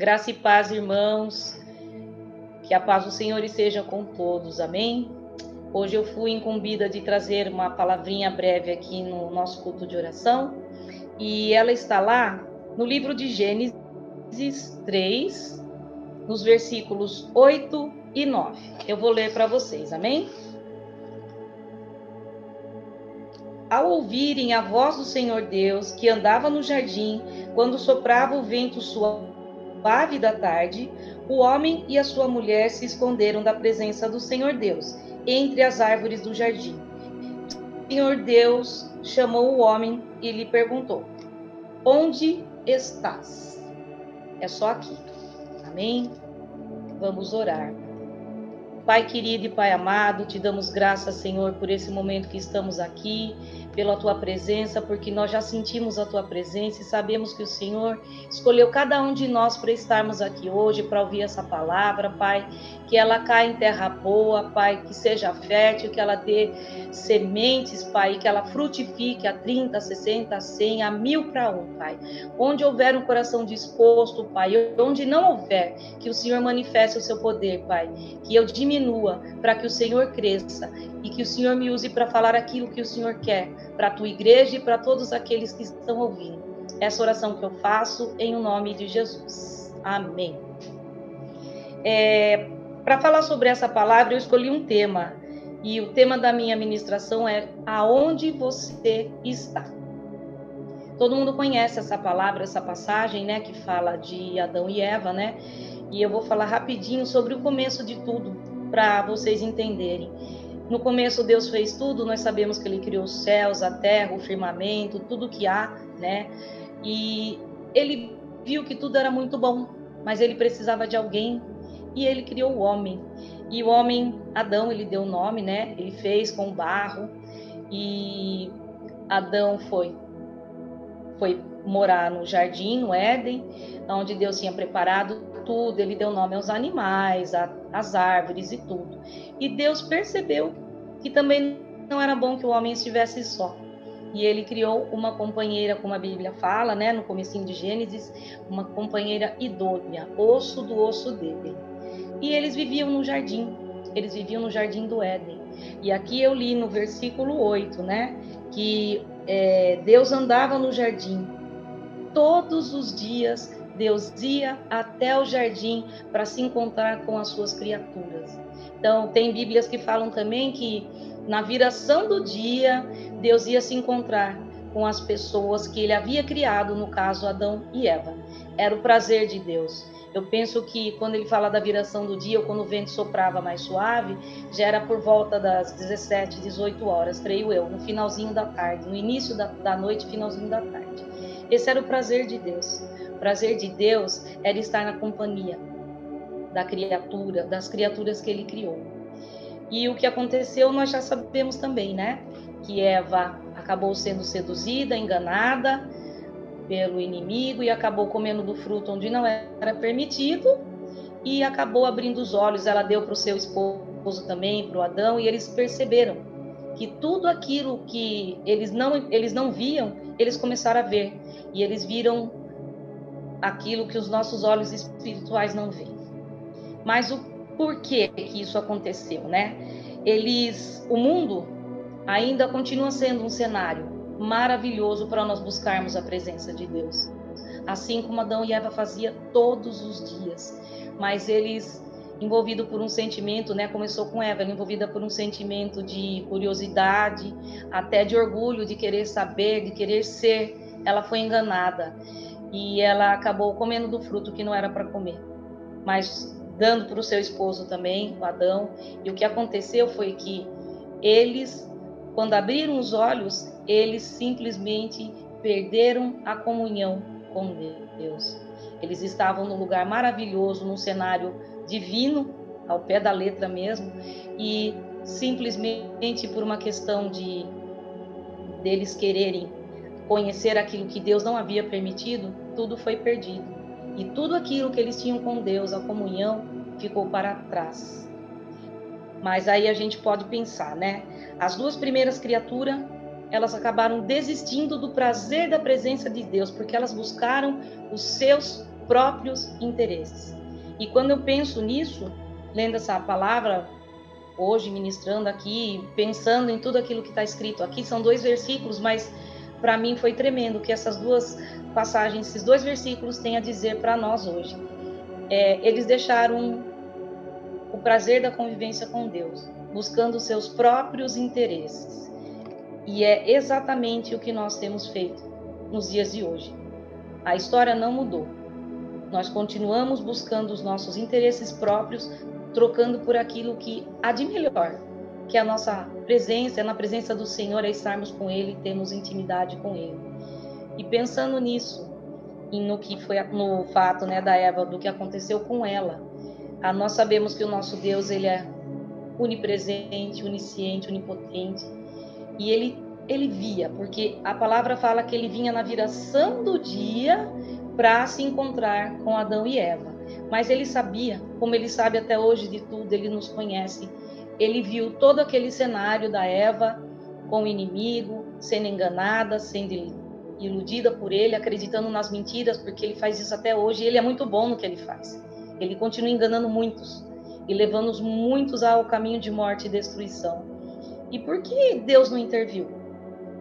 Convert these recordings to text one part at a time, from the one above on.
Graça e paz, irmãos. Que a paz do Senhor esteja com todos. Amém. Hoje eu fui incumbida de trazer uma palavrinha breve aqui no nosso culto de oração, e ela está lá no livro de Gênesis 3, nos versículos 8 e 9. Eu vou ler para vocês. Amém? ao ouvirem a voz do Senhor Deus, que andava no jardim, quando soprava o vento suave da tarde, o homem e a sua mulher se esconderam da presença do Senhor Deus, entre as árvores do jardim. O Senhor Deus chamou o homem e lhe perguntou: Onde estás? É só aqui. Amém? Vamos orar. Pai querido e Pai amado, te damos graças, Senhor, por esse momento que estamos aqui pela tua presença, porque nós já sentimos a tua presença e sabemos que o Senhor escolheu cada um de nós para estarmos aqui hoje, para ouvir essa palavra, Pai. Que ela caia em terra boa, Pai, que seja fértil, que ela dê sementes, Pai, que ela frutifique a 30, 60, 100, a mil para um, Pai. Onde houver um coração disposto, Pai, onde não houver, que o Senhor manifeste o seu poder, Pai. Que eu diminua para que o Senhor cresça e que o Senhor me use para falar aquilo que o Senhor quer para a tua igreja e para todos aqueles que estão ouvindo. Essa oração que eu faço em o nome de Jesus. Amém. É, para falar sobre essa palavra, eu escolhi um tema. E o tema da minha ministração é Aonde você está? Todo mundo conhece essa palavra, essa passagem, né, que fala de Adão e Eva, né? E eu vou falar rapidinho sobre o começo de tudo para vocês entenderem. No começo Deus fez tudo, nós sabemos que ele criou os céus, a terra, o firmamento, tudo que há, né? E ele viu que tudo era muito bom, mas ele precisava de alguém e ele criou o homem. E o homem, Adão, ele deu o nome, né? Ele fez com barro e Adão foi foi morar no jardim, no Éden, onde Deus tinha preparado tudo, ele deu nome aos animais, às árvores e tudo. E Deus percebeu que também não era bom que o homem estivesse só. E ele criou uma companheira, como a Bíblia fala, né, no comecinho de Gênesis, uma companheira idônea, osso do osso dele. E eles viviam no jardim, eles viviam no jardim do Éden. E aqui eu li no versículo 8, né, que é, Deus andava no jardim todos os dias Deus ia até o jardim para se encontrar com as suas criaturas. Então, tem Bíblias que falam também que na viração do dia, Deus ia se encontrar com as pessoas que ele havia criado, no caso Adão e Eva. Era o prazer de Deus. Eu penso que quando ele fala da viração do dia, ou quando o vento soprava mais suave, já era por volta das 17, 18 horas, creio eu, no finalzinho da tarde, no início da, da noite, finalzinho da tarde. Esse era o prazer de Deus prazer de Deus era estar na companhia da criatura, das criaturas que ele criou. E o que aconteceu nós já sabemos também, né? Que Eva acabou sendo seduzida, enganada pelo inimigo e acabou comendo do fruto onde não era permitido e acabou abrindo os olhos. Ela deu para o seu esposo também, para o Adão, e eles perceberam que tudo aquilo que eles não, eles não viam, eles começaram a ver. E eles viram aquilo que os nossos olhos espirituais não veem. Mas o porquê que isso aconteceu, né? Eles, o mundo ainda continua sendo um cenário maravilhoso para nós buscarmos a presença de Deus, assim como Adão e Eva fazia todos os dias. Mas eles envolvido por um sentimento, né? Começou com Eva, envolvida por um sentimento de curiosidade, até de orgulho, de querer saber, de querer ser. Ela foi enganada e ela acabou comendo do fruto que não era para comer, mas dando para o seu esposo também, o Adão. E o que aconteceu foi que eles, quando abriram os olhos, eles simplesmente perderam a comunhão com Deus. Eles estavam num lugar maravilhoso, num cenário divino, ao pé da letra mesmo, e simplesmente por uma questão de deles quererem conhecer aquilo que Deus não havia permitido, tudo foi perdido. E tudo aquilo que eles tinham com Deus, a comunhão, ficou para trás. Mas aí a gente pode pensar, né? As duas primeiras criaturas, elas acabaram desistindo do prazer da presença de Deus, porque elas buscaram os seus próprios interesses. E quando eu penso nisso, lendo essa palavra, hoje ministrando aqui, pensando em tudo aquilo que está escrito aqui, são dois versículos, mas para mim foi tremendo que essas duas passagens, esses dois versículos têm a dizer para nós hoje. É, eles deixaram o prazer da convivência com Deus, buscando seus próprios interesses. E é exatamente o que nós temos feito nos dias de hoje. A história não mudou. Nós continuamos buscando os nossos interesses próprios, trocando por aquilo que há de melhor, que é a nossa presença, é na presença do Senhor, é estarmos com Ele, temos intimidade com Ele. E pensando nisso, e no que foi no fato né, da Eva, do que aconteceu com ela, a, nós sabemos que o nosso Deus ele é onipresente, onisciente, onipotente, e ele ele via, porque a palavra fala que ele vinha na viração do dia para se encontrar com Adão e Eva. Mas ele sabia, como ele sabe até hoje de tudo, ele nos conhece. Ele viu todo aquele cenário da Eva com o inimigo, sendo enganada, sendo iludida por ele, acreditando nas mentiras, porque ele faz isso até hoje e ele é muito bom no que ele faz. Ele continua enganando muitos e levando muitos ao caminho de morte e destruição. E por que Deus não interviu?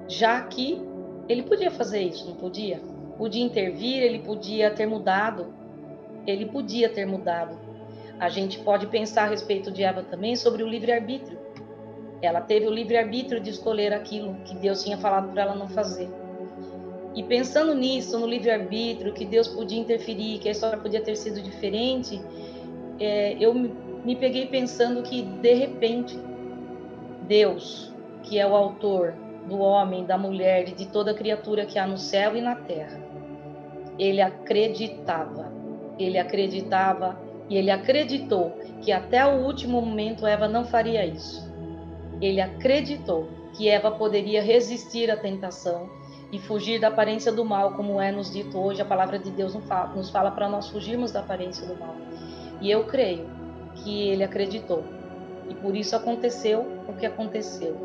já que ele podia fazer isso, não podia? Podia intervir, ele podia ter mudado, ele podia ter mudado. A gente pode pensar a respeito de Eva também sobre o livre-arbítrio. Ela teve o livre-arbítrio de escolher aquilo que Deus tinha falado para ela não fazer. E pensando nisso, no livre-arbítrio, que Deus podia interferir, que a história podia ter sido diferente, é, eu me peguei pensando que, de repente, Deus, que é o autor do homem, da mulher e de toda criatura que há no céu e na terra. Ele acreditava, ele acreditava e ele acreditou que até o último momento Eva não faria isso. Ele acreditou que Eva poderia resistir à tentação e fugir da aparência do mal, como é nos dito hoje, a palavra de Deus nos fala para nós fugirmos da aparência do mal. E eu creio que ele acreditou. E por isso aconteceu o que aconteceu.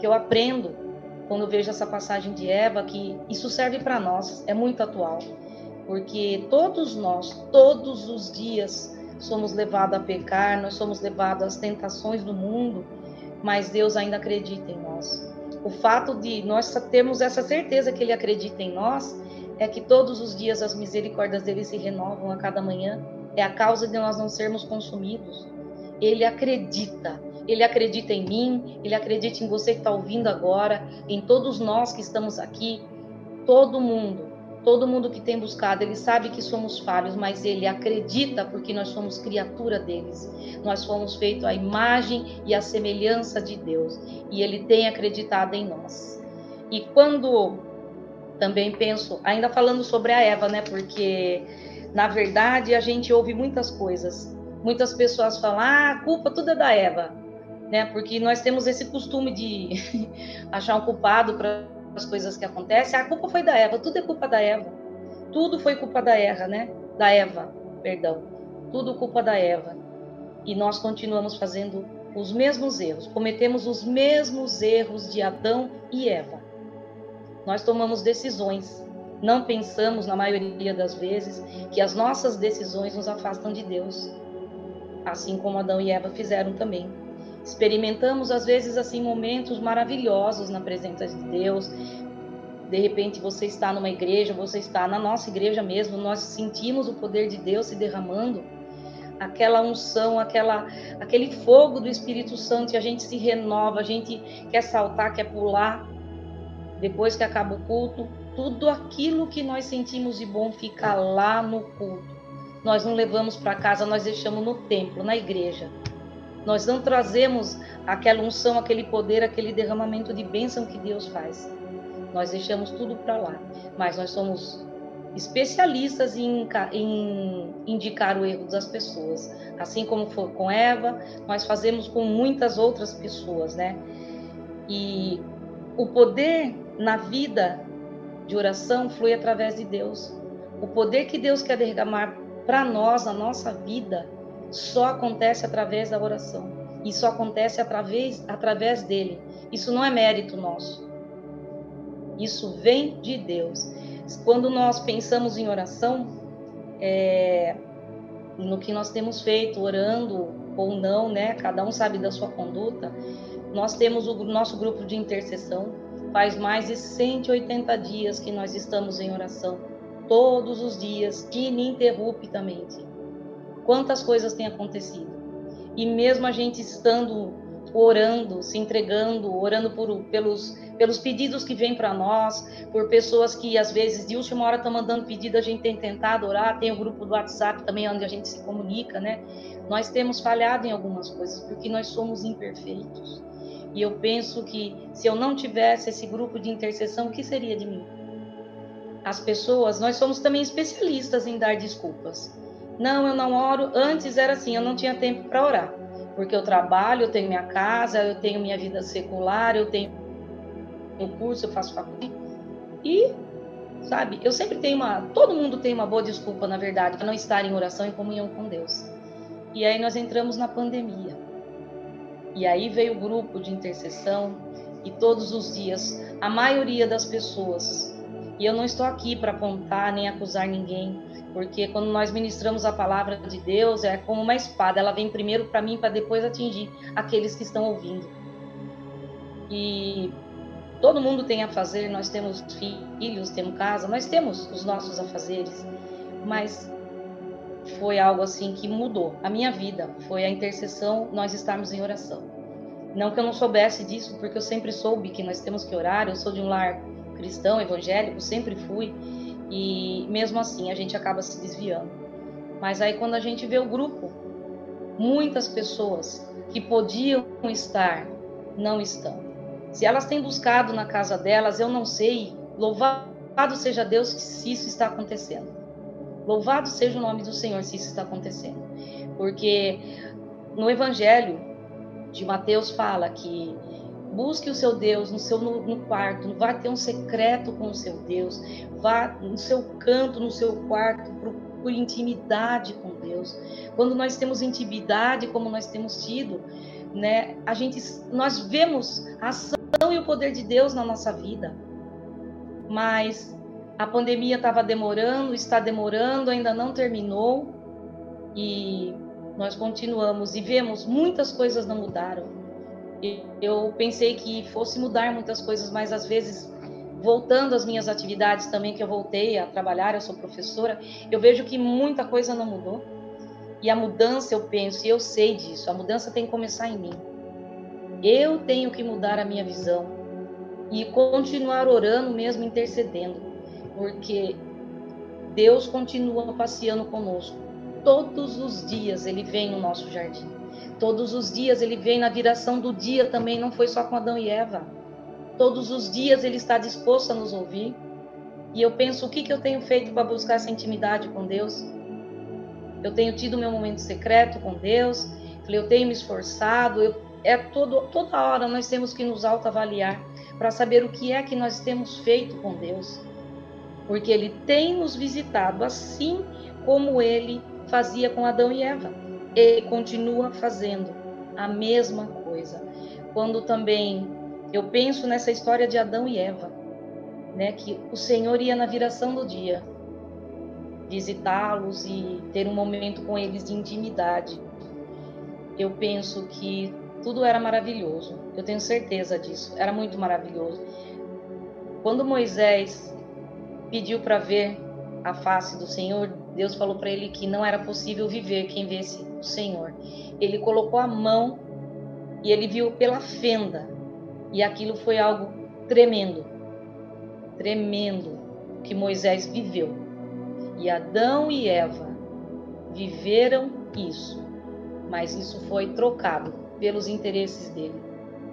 Que eu aprendo quando vejo essa passagem de Eva, que isso serve para nós, é muito atual, porque todos nós, todos os dias, somos levados a pecar, nós somos levados às tentações do mundo, mas Deus ainda acredita em nós. O fato de nós termos essa certeza que Ele acredita em nós é que todos os dias as misericórdias dele se renovam a cada manhã, é a causa de nós não sermos consumidos. Ele acredita, ele acredita em mim, ele acredita em você que está ouvindo agora, em todos nós que estamos aqui, todo mundo, todo mundo que tem buscado, ele sabe que somos falhos, mas ele acredita porque nós somos criatura deles. Nós fomos feitos à imagem e à semelhança de Deus, e ele tem acreditado em nós. E quando também penso, ainda falando sobre a Eva, né? Porque na verdade a gente ouve muitas coisas. Muitas pessoas falam: ah, a culpa tudo é da Eva né? Porque nós temos esse costume de achar um culpado para as coisas que acontecem. A culpa foi da Eva, tudo é culpa da Eva. Tudo foi culpa da Eva, né? Da Eva, perdão. Tudo culpa da Eva. E nós continuamos fazendo os mesmos erros, cometemos os mesmos erros de Adão e Eva. Nós tomamos decisões, não pensamos, na maioria das vezes, que as nossas decisões nos afastam de Deus, assim como Adão e Eva fizeram também. Experimentamos às vezes assim momentos maravilhosos na presença de Deus. De repente você está numa igreja, você está na nossa igreja mesmo, nós sentimos o poder de Deus se derramando, aquela unção, aquela aquele fogo do Espírito Santo e a gente se renova, a gente quer saltar, quer pular. Depois que acaba o culto, tudo aquilo que nós sentimos de bom fica lá no culto. Nós não levamos para casa, nós deixamos no templo, na igreja. Nós não trazemos aquela unção, aquele poder, aquele derramamento de bênção que Deus faz. Nós deixamos tudo para lá. Mas nós somos especialistas em, em, indicar o erro das pessoas. Assim como foi com Eva, nós fazemos com muitas outras pessoas, né? E o poder na vida de oração flui através de Deus. O poder que Deus quer derramar para nós, na nossa vida, só acontece através da oração. Isso acontece através, através dele. Isso não é mérito nosso. Isso vem de Deus. Quando nós pensamos em oração, é, no que nós temos feito, orando ou não, né? Cada um sabe da sua conduta. Nós temos o nosso grupo de intercessão. Faz mais de 180 dias que nós estamos em oração, todos os dias, ininterruptamente. Quantas coisas têm acontecido? E mesmo a gente estando orando, se entregando, orando por, pelos, pelos pedidos que vêm para nós, por pessoas que às vezes de última hora estão mandando pedido, a gente tem tentado orar, tem o grupo do WhatsApp também onde a gente se comunica, né? Nós temos falhado em algumas coisas porque nós somos imperfeitos. E eu penso que se eu não tivesse esse grupo de intercessão, o que seria de mim? As pessoas, nós somos também especialistas em dar desculpas. Não, eu não oro. Antes era assim, eu não tinha tempo para orar porque eu trabalho, eu tenho minha casa, eu tenho minha vida secular, eu tenho um curso, eu faço faculdade. E, sabe, eu sempre tenho uma. Todo mundo tem uma boa desculpa, na verdade, para não estar em oração e comunhão com Deus. E aí nós entramos na pandemia. E aí veio o grupo de intercessão, e todos os dias, a maioria das pessoas, e eu não estou aqui para apontar nem acusar ninguém, porque quando nós ministramos a palavra de Deus, é como uma espada, ela vem primeiro para mim para depois atingir aqueles que estão ouvindo. E todo mundo tem a fazer, nós temos filhos, temos casa, nós temos os nossos afazeres, mas foi algo assim que mudou a minha vida, foi a intercessão, nós estarmos em oração. Não que eu não soubesse disso, porque eu sempre soube que nós temos que orar, eu sou de um lar cristão, evangélico, sempre fui, e mesmo assim a gente acaba se desviando. Mas aí quando a gente vê o grupo, muitas pessoas que podiam estar não estão. Se elas têm buscado na casa delas, eu não sei. Louvado seja Deus se isso está acontecendo. Louvado seja o nome do Senhor se isso está acontecendo. Porque no Evangelho de Mateus fala que Busque o seu Deus no seu no, quarto, vá ter um secreto com o seu Deus, vá no seu canto, no seu quarto, procure intimidade com Deus. Quando nós temos intimidade, como nós temos tido, né, a gente nós vemos a ação e o poder de Deus na nossa vida. Mas a pandemia estava demorando, está demorando, ainda não terminou e nós continuamos e vemos muitas coisas não mudaram eu pensei que fosse mudar muitas coisas, mas às vezes, voltando às minhas atividades também, que eu voltei a trabalhar, eu sou professora, eu vejo que muita coisa não mudou. E a mudança, eu penso, e eu sei disso, a mudança tem que começar em mim. Eu tenho que mudar a minha visão e continuar orando, mesmo intercedendo, porque Deus continua passeando conosco. Todos os dias Ele vem no nosso jardim. Todos os dias ele vem na direção do dia também, não foi só com Adão e Eva. Todos os dias ele está disposto a nos ouvir. E eu penso, o que, que eu tenho feito para buscar essa intimidade com Deus? Eu tenho tido meu momento secreto com Deus, eu tenho me esforçado, eu, é todo, toda hora nós temos que nos autoavaliar para saber o que é que nós temos feito com Deus. Porque Ele tem nos visitado assim como Ele fazia com Adão e Eva ele continua fazendo a mesma coisa. Quando também eu penso nessa história de Adão e Eva, né, que o Senhor ia na viração do dia visitá-los e ter um momento com eles de intimidade. Eu penso que tudo era maravilhoso. Eu tenho certeza disso. Era muito maravilhoso. Quando Moisés pediu para ver a face do Senhor, Deus falou para ele que não era possível viver quem visse o Senhor. Ele colocou a mão e ele viu pela fenda. E aquilo foi algo tremendo. Tremendo que Moisés viveu. E Adão e Eva viveram isso. Mas isso foi trocado pelos interesses dele.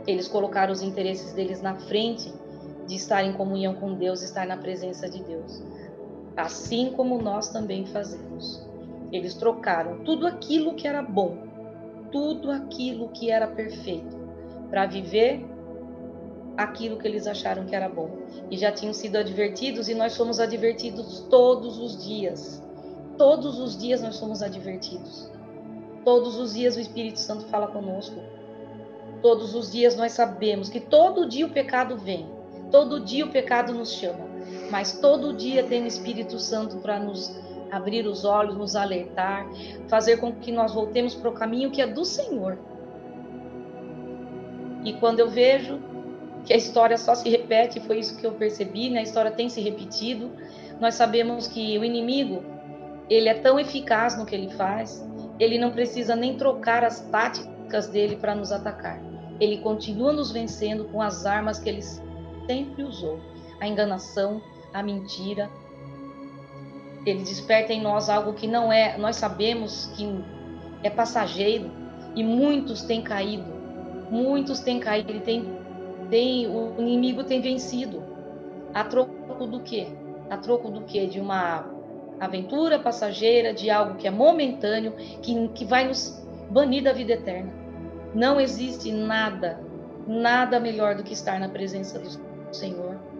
Eles colocaram os interesses deles na frente de estar em comunhão com Deus, estar na presença de Deus assim como nós também fazemos. Eles trocaram tudo aquilo que era bom, tudo aquilo que era perfeito, para viver aquilo que eles acharam que era bom. E já tinham sido advertidos, e nós somos advertidos todos os dias. Todos os dias nós somos advertidos. Todos os dias o Espírito Santo fala conosco. Todos os dias nós sabemos que todo dia o pecado vem. Todo dia o pecado nos chama mas todo dia tem o Espírito Santo para nos abrir os olhos, nos alertar, fazer com que nós voltemos para o caminho que é do Senhor. E quando eu vejo que a história só se repete, foi isso que eu percebi, né? A história tem se repetido. Nós sabemos que o inimigo, ele é tão eficaz no que ele faz, ele não precisa nem trocar as táticas dele para nos atacar. Ele continua nos vencendo com as armas que ele sempre usou: a enganação, a mentira. Ele desperta em nós algo que não é, nós sabemos que é passageiro e muitos têm caído. Muitos têm caído, ele tem, tem o inimigo tem vencido. A troco do quê? A troco do quê? De uma aventura passageira, de algo que é momentâneo, que, que vai nos banir da vida eterna. Não existe nada, nada melhor do que estar na presença do Senhor.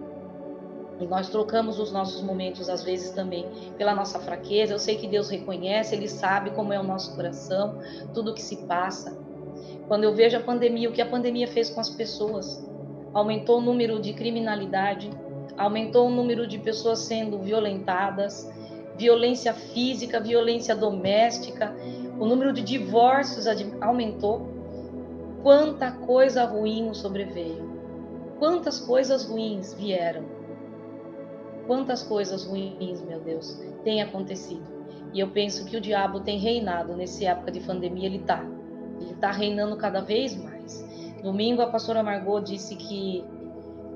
E nós trocamos os nossos momentos, às vezes, também pela nossa fraqueza. Eu sei que Deus reconhece, Ele sabe como é o nosso coração, tudo o que se passa. Quando eu vejo a pandemia, o que a pandemia fez com as pessoas, aumentou o número de criminalidade, aumentou o número de pessoas sendo violentadas, violência física, violência doméstica, o número de divórcios aumentou. Quanta coisa ruim nos sobreveio. Quantas coisas ruins vieram. Quantas coisas ruins, meu Deus, têm acontecido. E eu penso que o diabo tem reinado nessa época de pandemia, ele está. Ele está reinando cada vez mais. Domingo a pastora Margot disse que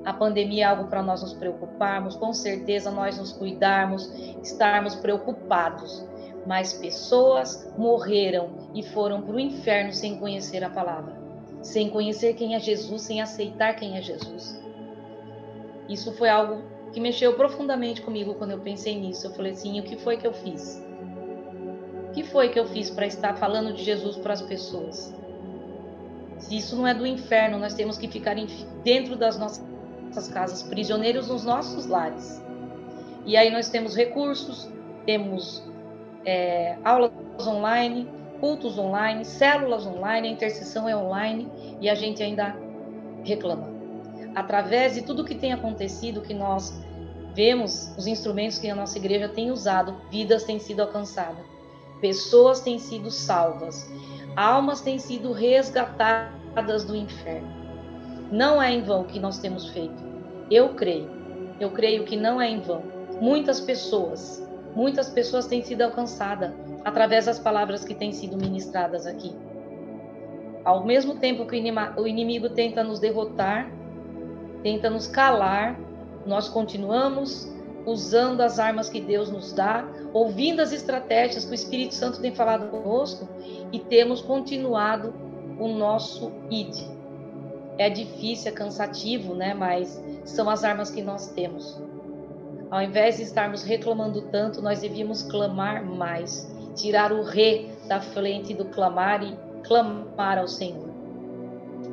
a pandemia é algo para nós nos preocuparmos, com certeza nós nos cuidarmos, estarmos preocupados. Mas pessoas morreram e foram para o inferno sem conhecer a palavra, sem conhecer quem é Jesus, sem aceitar quem é Jesus. Isso foi algo que mexeu profundamente comigo quando eu pensei nisso. Eu falei assim: o que foi que eu fiz? O que foi que eu fiz para estar falando de Jesus para as pessoas? Se isso não é do inferno, nós temos que ficar dentro das nossas casas, prisioneiros nos nossos lares. E aí nós temos recursos, temos é, aulas online, cultos online, células online, a intercessão é online e a gente ainda reclama. Através de tudo que tem acontecido, que nós vemos, os instrumentos que a nossa igreja tem usado, vidas têm sido alcançadas, pessoas têm sido salvas, almas têm sido resgatadas do inferno. Não é em vão que nós temos feito. Eu creio. Eu creio que não é em vão. Muitas pessoas, muitas pessoas têm sido alcançadas através das palavras que têm sido ministradas aqui. Ao mesmo tempo que o inimigo tenta nos derrotar, tenta nos calar, nós continuamos usando as armas que Deus nos dá, ouvindo as estratégias que o Espírito Santo tem falado conosco e temos continuado o nosso ID é difícil, é cansativo, né? Mas são as armas que nós temos. Ao invés de estarmos reclamando tanto, nós devíamos clamar mais, tirar o re da frente do clamar e clamar ao Senhor.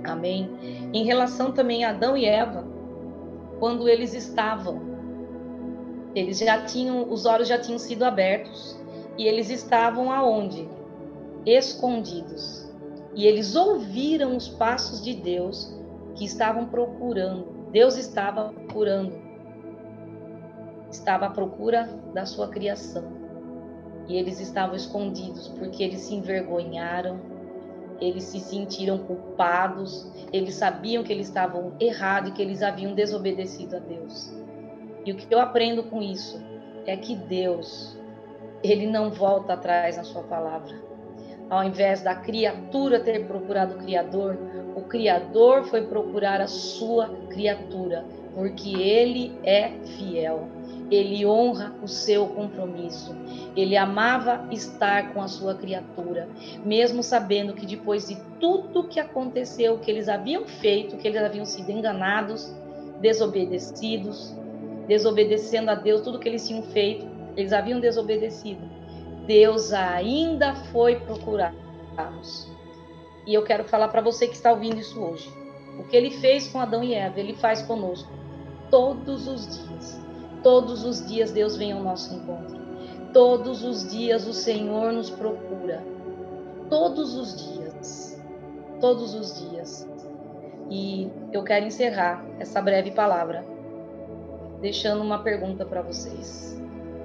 Amém. Em relação também a Adão e Eva, quando eles estavam, eles já tinham, os olhos já tinham sido abertos e eles estavam aonde? Escondidos e eles ouviram os passos de Deus que estavam procurando. Deus estava procurando. Estava à procura da sua criação. E eles estavam escondidos porque eles se envergonharam, eles se sentiram culpados, eles sabiam que eles estavam errados e que eles haviam desobedecido a Deus. E o que eu aprendo com isso é que Deus, ele não volta atrás na sua palavra ao invés da criatura ter procurado o Criador, o Criador foi procurar a sua criatura, porque ele é fiel. Ele honra o seu compromisso. Ele amava estar com a sua criatura, mesmo sabendo que depois de tudo que aconteceu, que eles haviam feito, que eles haviam sido enganados, desobedecidos, desobedecendo a Deus, tudo que eles tinham feito, eles haviam desobedecido Deus ainda foi procurá-los. E eu quero falar para você que está ouvindo isso hoje. O que ele fez com Adão e Eva, ele faz conosco todos os dias. Todos os dias Deus vem ao nosso encontro. Todos os dias o Senhor nos procura. Todos os dias. Todos os dias. E eu quero encerrar essa breve palavra deixando uma pergunta para vocês.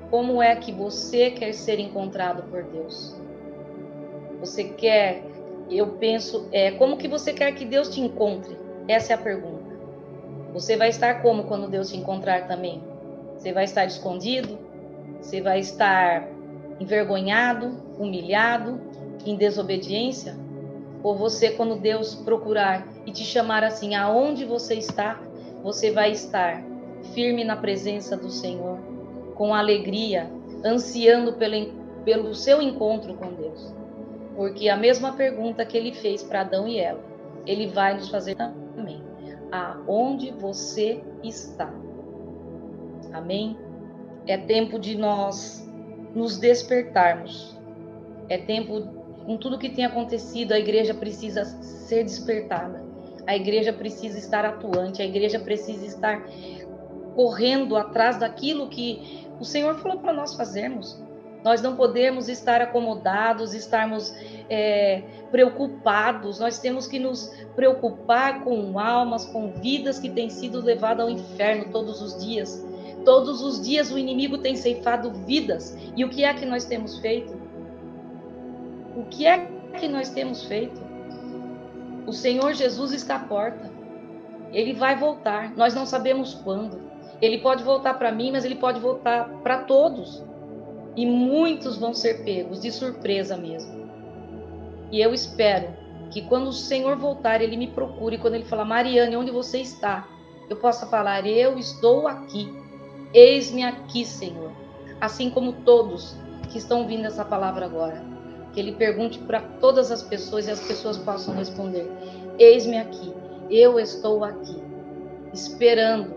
como é que você quer ser encontrado por Deus? Você quer, eu penso, é, como que você quer que Deus te encontre? Essa é a pergunta. Você vai estar como quando Deus te encontrar também? Você vai estar escondido? Você vai estar envergonhado, humilhado, em desobediência? Ou você, quando Deus procurar e te chamar assim, aonde você está, você vai estar firme na presença do Senhor, com alegria, ansiando pelo, pelo seu encontro com Deus. Porque a mesma pergunta que ele fez para Adão e Eva, ele vai nos fazer também. Aonde você está? Amém? É tempo de nós nos despertarmos. É tempo, com tudo que tem acontecido, a igreja precisa ser despertada. A igreja precisa estar atuante, a igreja precisa estar correndo atrás daquilo que o Senhor falou para nós fazermos. Nós não podemos estar acomodados, estarmos é, preocupados. Nós temos que nos preocupar com almas, com vidas que têm sido levadas ao inferno todos os dias. Todos os dias o inimigo tem ceifado vidas. E o que é que nós temos feito? O que é que nós temos feito? O Senhor Jesus está à porta. Ele vai voltar. Nós não sabemos quando. Ele pode voltar para mim, mas ele pode voltar para todos. E muitos vão ser pegos de surpresa mesmo. E eu espero que quando o Senhor voltar, ele me procure. Quando ele falar, Mariane, onde você está? Eu possa falar, eu estou aqui. Eis-me aqui, Senhor. Assim como todos que estão ouvindo essa palavra agora. Que ele pergunte para todas as pessoas e as pessoas possam responder: Eis-me aqui, eu estou aqui, esperando,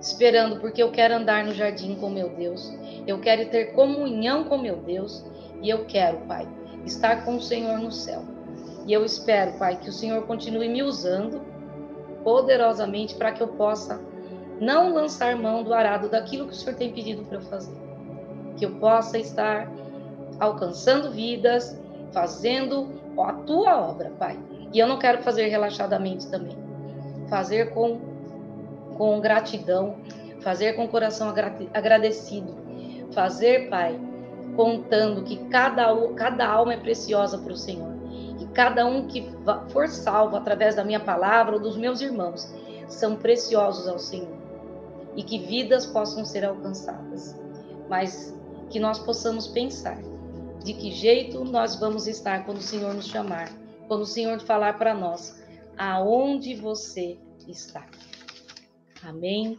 esperando, porque eu quero andar no jardim com meu Deus, eu quero ter comunhão com meu Deus e eu quero, Pai, estar com o Senhor no céu. E eu espero, Pai, que o Senhor continue me usando poderosamente para que eu possa não lançar mão do arado daquilo que o Senhor tem pedido para eu fazer. Que eu possa estar alcançando vidas, fazendo a tua obra, Pai. E eu não quero fazer relaxadamente também. Fazer com, com gratidão, fazer com o coração agradecido. Fazer, Pai, contando que cada, cada alma é preciosa para o Senhor. E cada um que for salvo através da minha palavra ou dos meus irmãos são preciosos ao Senhor e que vidas possam ser alcançadas, mas que nós possamos pensar de que jeito nós vamos estar quando o Senhor nos chamar, quando o Senhor falar para nós, aonde você está. Amém.